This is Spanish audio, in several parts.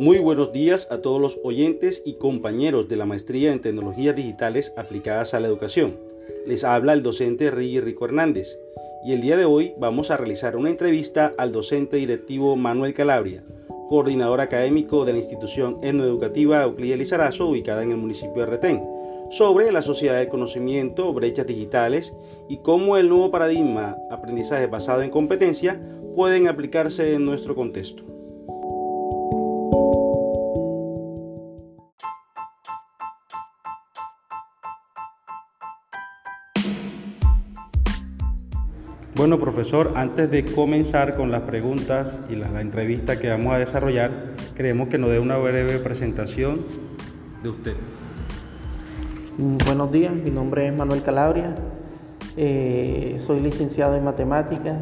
Muy buenos días a todos los oyentes y compañeros de la Maestría en Tecnologías Digitales aplicadas a la educación. Les habla el docente Ricky Rico Hernández y el día de hoy vamos a realizar una entrevista al docente directivo Manuel Calabria, coordinador académico de la institución etnoeducativa Euclid Lizarazo ubicada en el municipio de Retén, sobre la sociedad del conocimiento, brechas digitales y cómo el nuevo paradigma aprendizaje basado en competencia pueden aplicarse en nuestro contexto. Bueno, profesor, antes de comenzar con las preguntas y la, entrevista que vamos a desarrollar, queremos que nos dé una breve presentación de usted. Mm, buenos días, mi nombre es Manuel Calabria, eh, soy licenciado en matemáticas,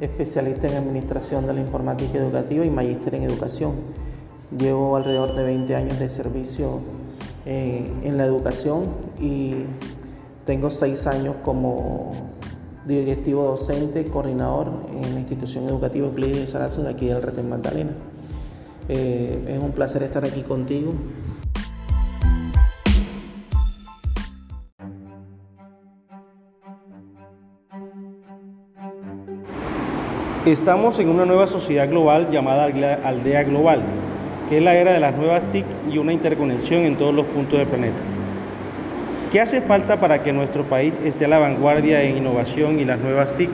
especialista en administración de la informática educativa y magíster en educación. Llevo alrededor de 20 años de servicio eh, en la educación y tengo 6 años como directivo docente, coordinador en la institución educativa Euclides de Sarazo de aquí del Retén Magdalena. Eh, es un placer estar aquí contigo. Estamos en una nueva sociedad global llamada Aldea Global, que es la era de las nuevas TIC y una interconexión en todos los puntos del planeta. ¿Qué hace falta para que nuestro país esté a la vanguardia en innovación y las nuevas TIC?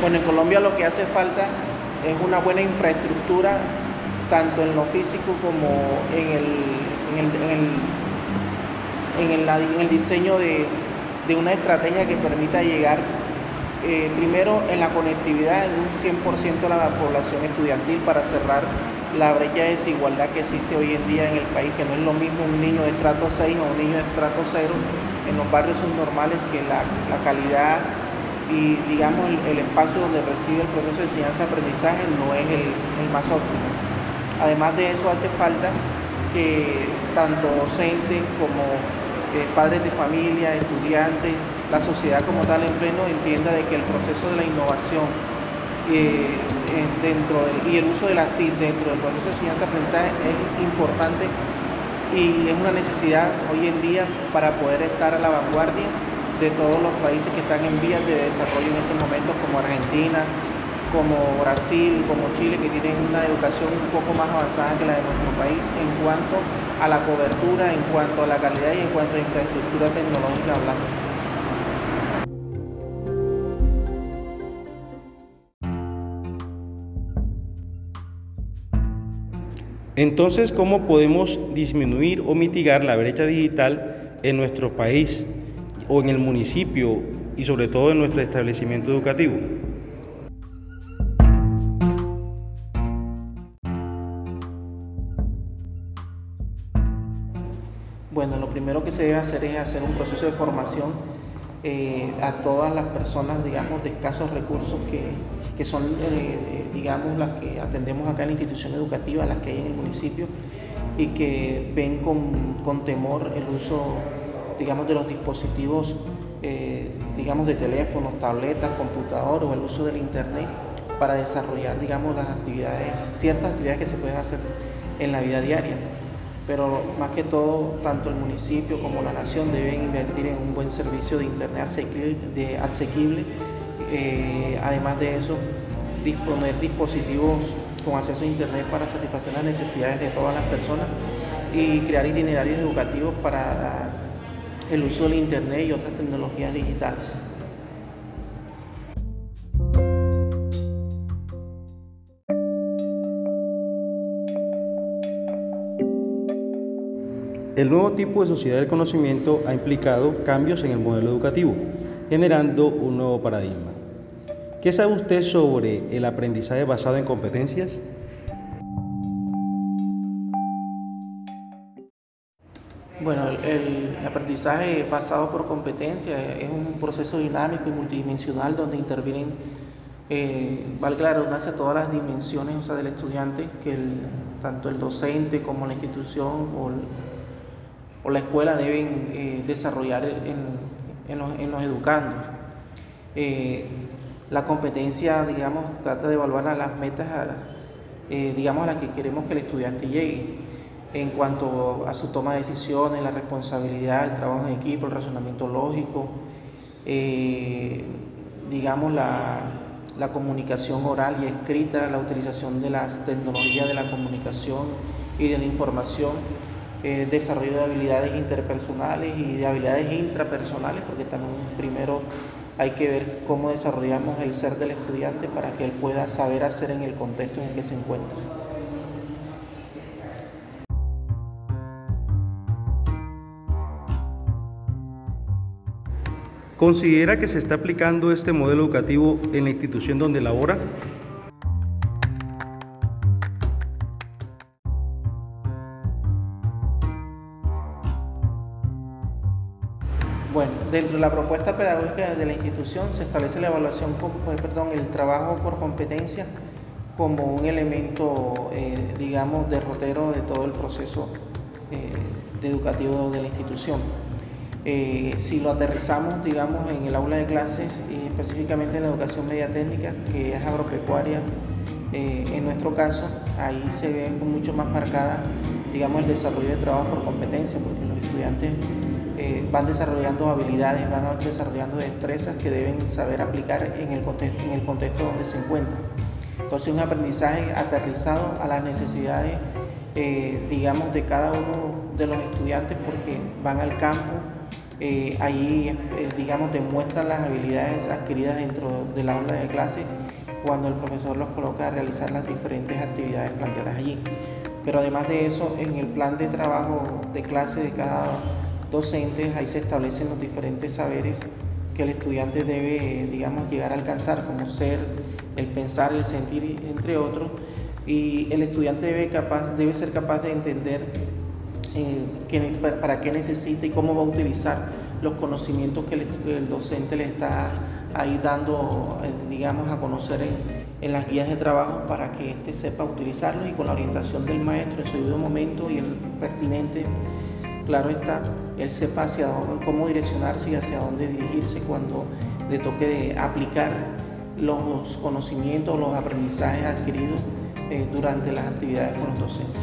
Bueno, en Colombia lo que hace falta es una buena infraestructura, tanto en lo físico como en el, en el, diseño de, de una estrategia que permita llegar eh, primero en la conectividad en un 100% de la población estudiantil para cerrar la brecha de desigualdad que existe hoy en día en el país, que no es lo mismo un niño de estrato 6 o un niño de estrato 0 en los barrios subnormales que la, calidad y digamos el, espacio donde recibe el proceso de enseñanza-aprendizaje no es el, más óptimo. Además de eso hace falta que tanto docentes como eh, padres de familia, estudiantes, la sociedad como tal en pleno entienda de que el proceso de la innovación eh, y el uso de la TIC dentro del proceso de enseñanza-aprendizaje es importante y es una necesidad hoy en día para poder estar a la vanguardia de todos los países que están en vías de desarrollo en estos momentos, como Argentina, como Brasil, como Chile, que tienen una educación un poco más avanzada que la de nuestro país en cuanto a la cobertura, en cuanto a la calidad y en cuanto a infraestructura tecnológica hablamos. Entonces, ¿cómo podemos disminuir o mitigar la brecha digital en nuestro país o en el municipio y sobre todo en nuestro establecimiento educativo? Bueno, lo primero que se debe hacer es hacer un proceso de formación eh, a todas las personas, digamos, de escasos recursos que, son, eh, digamos, las que atendemos acá en la institución educativa, las que hay en el municipio, y que ven con, temor el uso, digamos, de los dispositivos, eh, digamos, de teléfonos, tabletas, computador o el uso del Internet para desarrollar, digamos, las actividades, ciertas actividades que se pueden hacer en la vida diaria pero más que todo, tanto el municipio como la nación deben invertir en un buen servicio de Internet asequible. Eh, además de eso, disponer dispositivos con acceso a Internet para satisfacer las necesidades de todas las personas y crear itinerarios educativos para el uso del Internet y otras tecnologías digitales. El nuevo tipo de sociedad del conocimiento ha implicado cambios en el modelo educativo, generando un nuevo paradigma. ¿Qué sabe usted sobre el aprendizaje basado en competencias? Bueno, el, aprendizaje basado por competencias es un proceso dinámico y multidimensional donde intervienen, eh, valga la redundancia, todas las dimensiones del estudiante, que tanto el docente como la institución o o la escuela deben eh, desarrollar en, en los, educandos. Eh, la competencia, digamos, trata de evaluar a las metas, eh, digamos, a las que queremos que el estudiante llegue en cuanto a su toma de decisiones, la responsabilidad, el trabajo en equipo, el razonamiento lógico, digamos, la, la, comunicación oral y escrita, la utilización de las tecnologías de la comunicación y de la información, eh, desarrollo de habilidades interpersonales y de habilidades intrapersonales, porque también primero hay que ver cómo desarrollamos el ser del estudiante para que él pueda saber hacer en el contexto en el que se encuentra. ¿Considera que se está aplicando este modelo educativo en la institución donde labora? Dentro de la propuesta pedagógica de la institución se establece la evaluación, pues, perdón, el trabajo por competencia como un elemento, eh, digamos, derrotero de todo el proceso eh, educativo de la institución. Eh, si lo aterrizamos, digamos, en el aula de clases y específicamente en la educación media técnica, que es agropecuaria, eh, en nuestro caso, ahí se ve mucho más marcada, digamos, el desarrollo de trabajo por competencia, porque los estudiantes eh, van desarrollando habilidades, van desarrollando destrezas que deben saber aplicar en el contexto, en el contexto donde se encuentran. Entonces, un aprendizaje aterrizado a las necesidades, digamos, de cada uno de los estudiantes, porque van al campo, eh, ahí, eh, digamos, demuestran las habilidades adquiridas dentro del aula de clase cuando el profesor los coloca a realizar las diferentes actividades planteadas allí. Pero además de eso, en el plan de trabajo de clase de cada docente, ahí se establecen los diferentes saberes que el estudiante debe, digamos, llegar a alcanzar, como ser, el pensar, el sentir, entre otros. Y el estudiante debe, capaz, debe ser capaz de entender eh, para qué necesita y cómo va a utilizar los conocimientos que el, docente le está ahí dando, eh, digamos, a conocer en, las guías de trabajo para que éste sepa utilizarlos y con la orientación del maestro en su debido momento y el pertinente, claro está, él sepa hacia cómo direccionarse y hacia dónde dirigirse cuando le toque de aplicar los conocimientos, los aprendizajes adquiridos eh, durante las actividades con los docentes.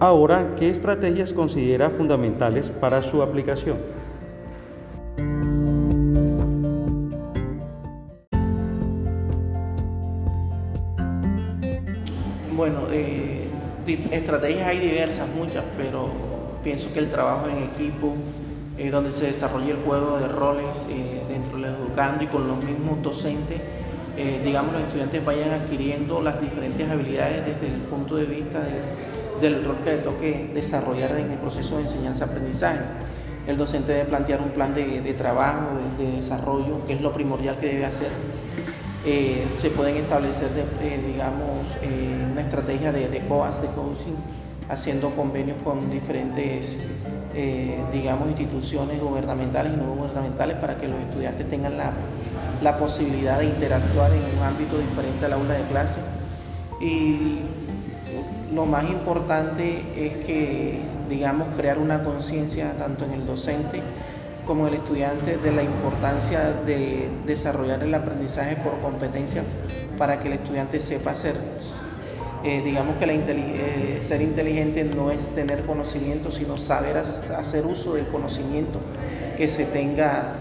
Ahora, ¿qué estrategias considera fundamentales para su aplicación? Estrategias hay diversas, muchas, pero pienso que el trabajo en equipo, eh, donde se desarrolla el juego de roles eh, dentro del educando y con los mismos docentes, digamos, los estudiantes vayan adquiriendo las diferentes habilidades desde el punto de vista de del rol que le toque desarrollar en el proceso de enseñanza-aprendizaje. El docente debe plantear un plan de, trabajo, de, desarrollo, que es lo primordial que debe hacer. Eh, se pueden establecer, eh, digamos, eh, una estrategia de, de COAS, de coaching, haciendo convenios con diferentes, digamos, instituciones gubernamentales y no gubernamentales para que los estudiantes tengan la, la posibilidad de interactuar en un ámbito diferente al aula de clase. Y lo más importante es que, digamos, crear una conciencia tanto en el docente como el estudiante de la importancia de desarrollar el aprendizaje por competencia para que el estudiante sepa hacer. Eh, digamos que eh, ser inteligente no es tener conocimiento, sino saber hacer uso del conocimiento que se tenga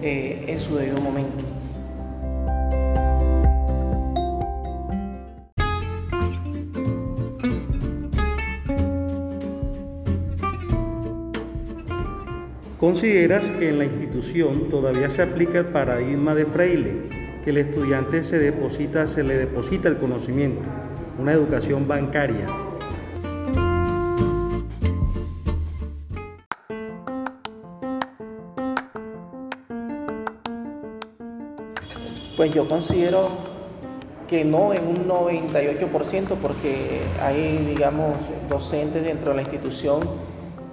eh, en su debido momento. ¿Consideras que en la institución todavía se aplica el paradigma de Freire, que el estudiante se deposita, se le deposita el conocimiento, una educación bancaria? Pues yo considero que no en un 98% porque hay, digamos, docentes dentro de la institución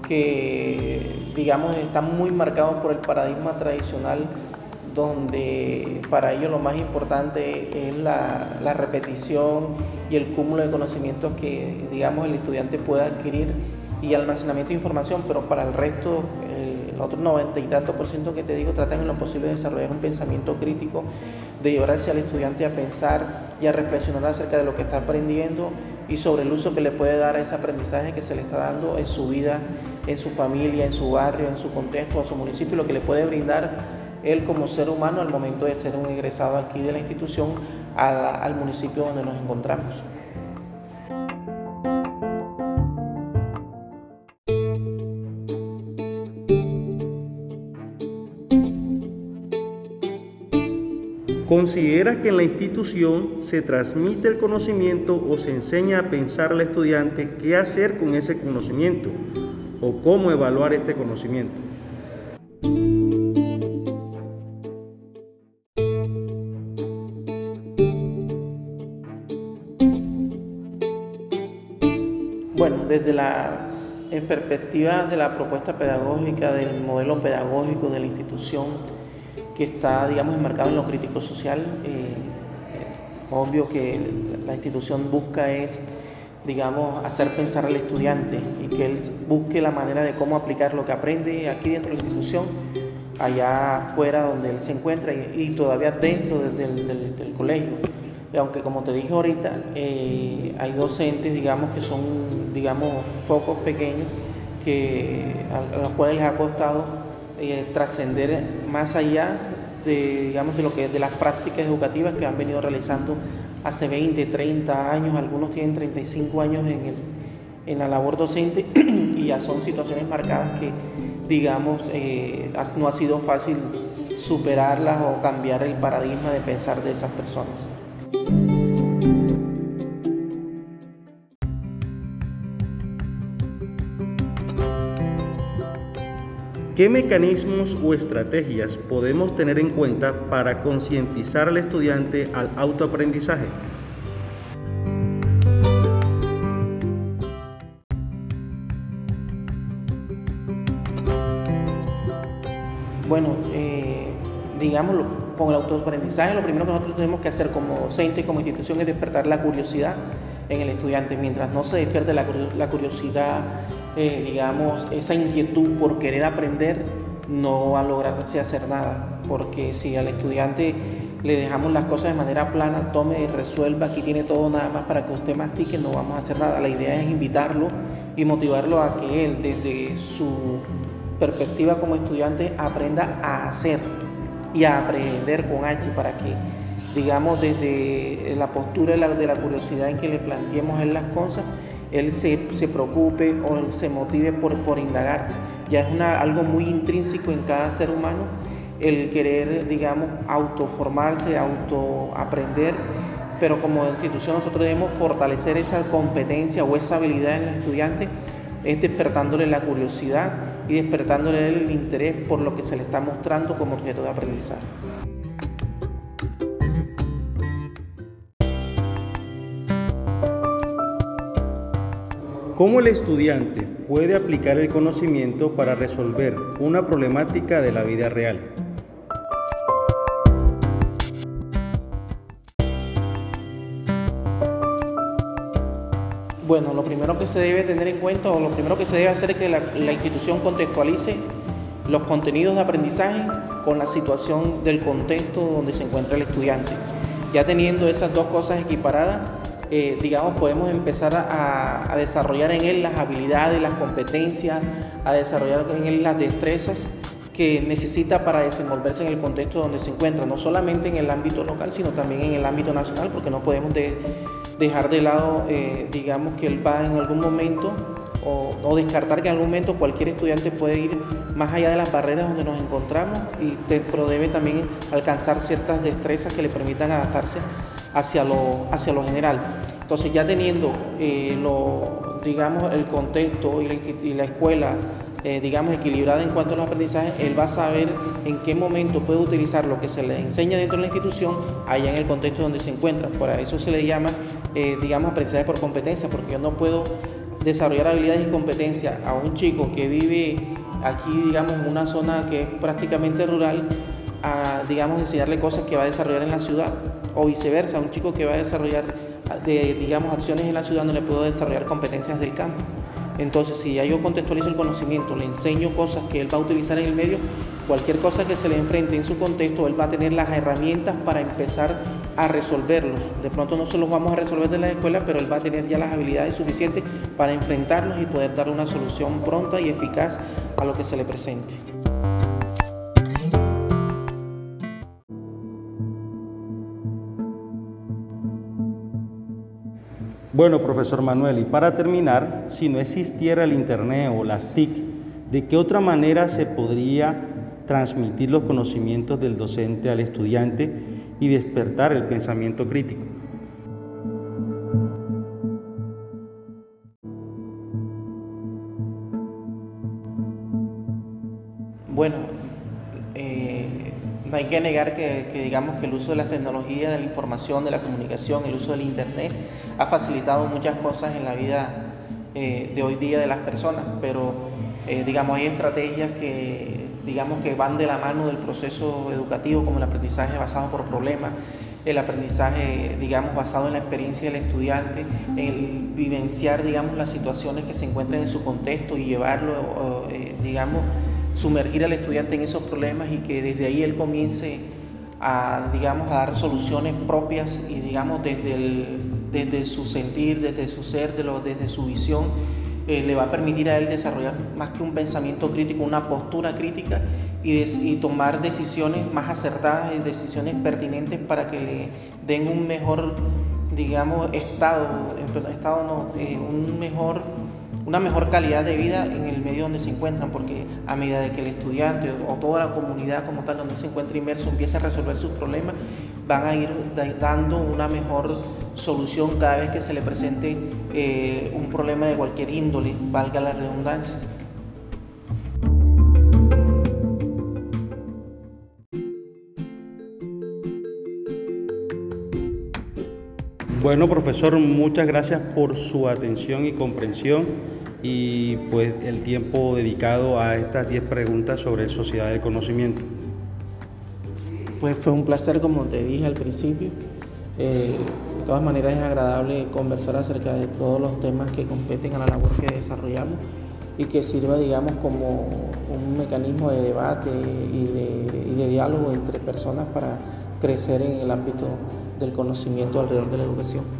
que, digamos, están muy marcados por el paradigma tradicional donde para ellos lo más importante es la, repetición y el cúmulo de conocimientos que, digamos, el estudiante pueda adquirir y almacenamiento de información, pero para el resto, el otro 90 y tanto por ciento que te digo, tratan en lo posible de desarrollar un pensamiento crítico, de llevar al estudiante a pensar y a reflexionar acerca de lo que está aprendiendo y sobre el uso que le puede dar a ese aprendizaje que se le está dando en su vida, en su familia, en su barrio, en su contexto, en su municipio, lo que le puede brindar él como ser humano al momento de ser un egresado aquí de la institución al municipio donde nos encontramos. ¿Considera que en la institución se transmite el conocimiento o se enseña a pensar al estudiante qué hacer con ese conocimiento o cómo evaluar este conocimiento? Bueno, desde la en perspectiva de la propuesta pedagógica, del modelo pedagógico de la institución que está, digamos, enmarcado en lo crítico social, eh, obvio que la institución busca es, digamos, hacer pensar al estudiante y que él busque la manera de cómo aplicar lo que aprende aquí dentro de la institución, allá afuera donde él se encuentra y, todavía dentro del colegio. Aunque como te dije ahorita, eh, hay docentes, digamos, que son, digamos, focos pequeños que, a, los cuales les ha costado eh, trascender más allá de, digamos, de, lo que, de las prácticas educativas que han venido realizando hace 20, 30 años, algunos tienen 35 años en, el, en la labor docente y ya son situaciones marcadas que, digamos, eh, no ha sido fácil superarlas o cambiar el paradigma de pensar de esas personas. ¿Qué mecanismos o estrategias podemos tener en cuenta para concientizar al estudiante al autoaprendizaje? Bueno, eh, digámoslo, con el autoaprendizaje lo primero que nosotros tenemos que hacer como centro y como institución es despertar la curiosidad en el estudiante. Mientras no se despierte la, curiosidad, eh, digamos, esa inquietud por querer aprender, no va a lograrse hacer nada. Porque si al estudiante le dejamos las cosas de manera plana, tome y resuelva, aquí tiene todo nada más para que usted mastique, no vamos a hacer nada. La idea es invitarlo y motivarlo a que él, desde su perspectiva como estudiante, aprenda a hacer y a aprender con H para que digamos, desde la postura de la, curiosidad en que le planteemos las cosas, él se, preocupe o se motive por, por indagar. Ya es una, algo muy intrínseco en cada ser humano el querer, digamos, autoformarse, autoaprender, pero como institución nosotros debemos fortalecer esa competencia o esa habilidad en el estudiante, es despertándole la curiosidad y despertándole el interés por lo que se le está mostrando como objeto de aprendizaje. ¿Cómo el estudiante puede aplicar el conocimiento para resolver una problemática de la vida real? Bueno, lo primero que se debe tener en cuenta o lo primero que se debe hacer es que la, institución contextualice los contenidos de aprendizaje con la situación del contexto donde se encuentra el estudiante. Ya teniendo esas dos cosas equiparadas, eh, digamos, podemos empezar a, desarrollar en él las habilidades, las competencias, a desarrollar en él las destrezas que necesita para desenvolverse en el contexto donde se encuentra, no solamente en el ámbito local, sino también en el ámbito nacional, porque no podemos dejar de lado, eh, digamos, que él va en algún momento o, descartar que en algún momento cualquier estudiante puede ir más allá de las barreras donde nos encontramos, y, pero debe también alcanzar ciertas destrezas que le permitan adaptarse hacia lo, hacia lo general. Entonces ya teniendo eh, lo, digamos, el contexto y la, escuela eh, digamos, equilibrada en cuanto a los aprendizajes, él va a saber en qué momento puede utilizar lo que se le enseña dentro de la institución allá en el contexto donde se encuentra. Por eso se le llama, eh, digamos, aprendizaje por competencia, porque yo no puedo desarrollar habilidades y competencias a un chico que vive aquí, digamos, en una zona que es prácticamente rural a, digamos, enseñarle cosas que va a desarrollar en la ciudad o viceversa, un chico que va a desarrollar, de, digamos, acciones en la ciudad no le puedo desarrollar competencias del campo. Entonces, si ya yo contextualizo el conocimiento, le enseño cosas que él va a utilizar en el medio, cualquier cosa que se le enfrente en su contexto, él va a tener las herramientas para empezar a resolverlos. De pronto no se los vamos a resolver de la escuela, pero él va a tener ya las habilidades suficientes para enfrentarlos y poder dar una solución pronta y eficaz a lo que se le presente. Bueno, profesor Manuel, y para terminar, si no existiera el Internet o las TIC, ¿de qué otra manera se podría transmitir los conocimientos del docente al estudiante y despertar el pensamiento crítico? Hay que negar que, digamos que el uso de las tecnologías, de la información, de la comunicación, el uso del Internet ha facilitado muchas cosas en la vida eh, de hoy día de las personas, pero eh, digamos hay estrategias que digamos que van de la mano del proceso educativo como el aprendizaje basado por problemas, el aprendizaje digamos basado en la experiencia del estudiante, el vivenciar digamos las situaciones que se encuentran en su contexto y llevarlo eh, digamos sumergir al estudiante en esos problemas y que desde ahí él comience a, digamos, a dar soluciones propias y, digamos, desde, desde su sentir, desde su ser, desde su visión, eh, le va a permitir a él desarrollar más que un pensamiento crítico, una postura crítica y, y tomar decisiones más acertadas y decisiones pertinentes para que le den un mejor, digamos, estado, estado no, eh, un mejor una mejor calidad de vida en el medio donde se encuentran, porque a medida de que el estudiante o toda la comunidad como tal donde se encuentra inmerso empiece a resolver sus problemas, van a ir dando una mejor solución cada vez que se le presente eh, un problema de cualquier índole, valga la redundancia. Bueno, profesor, muchas gracias por su atención y comprensión y pues el tiempo dedicado a estas 10 preguntas sobre sociedad del conocimiento. Pues fue un placer, como te dije al principio. Eh, de todas maneras es agradable conversar acerca de todos los temas que competen a la labor que desarrollamos y que sirva, digamos, como un mecanismo de debate y de, y de diálogo entre personas para crecer en el ámbito del conocimiento alrededor de la educación.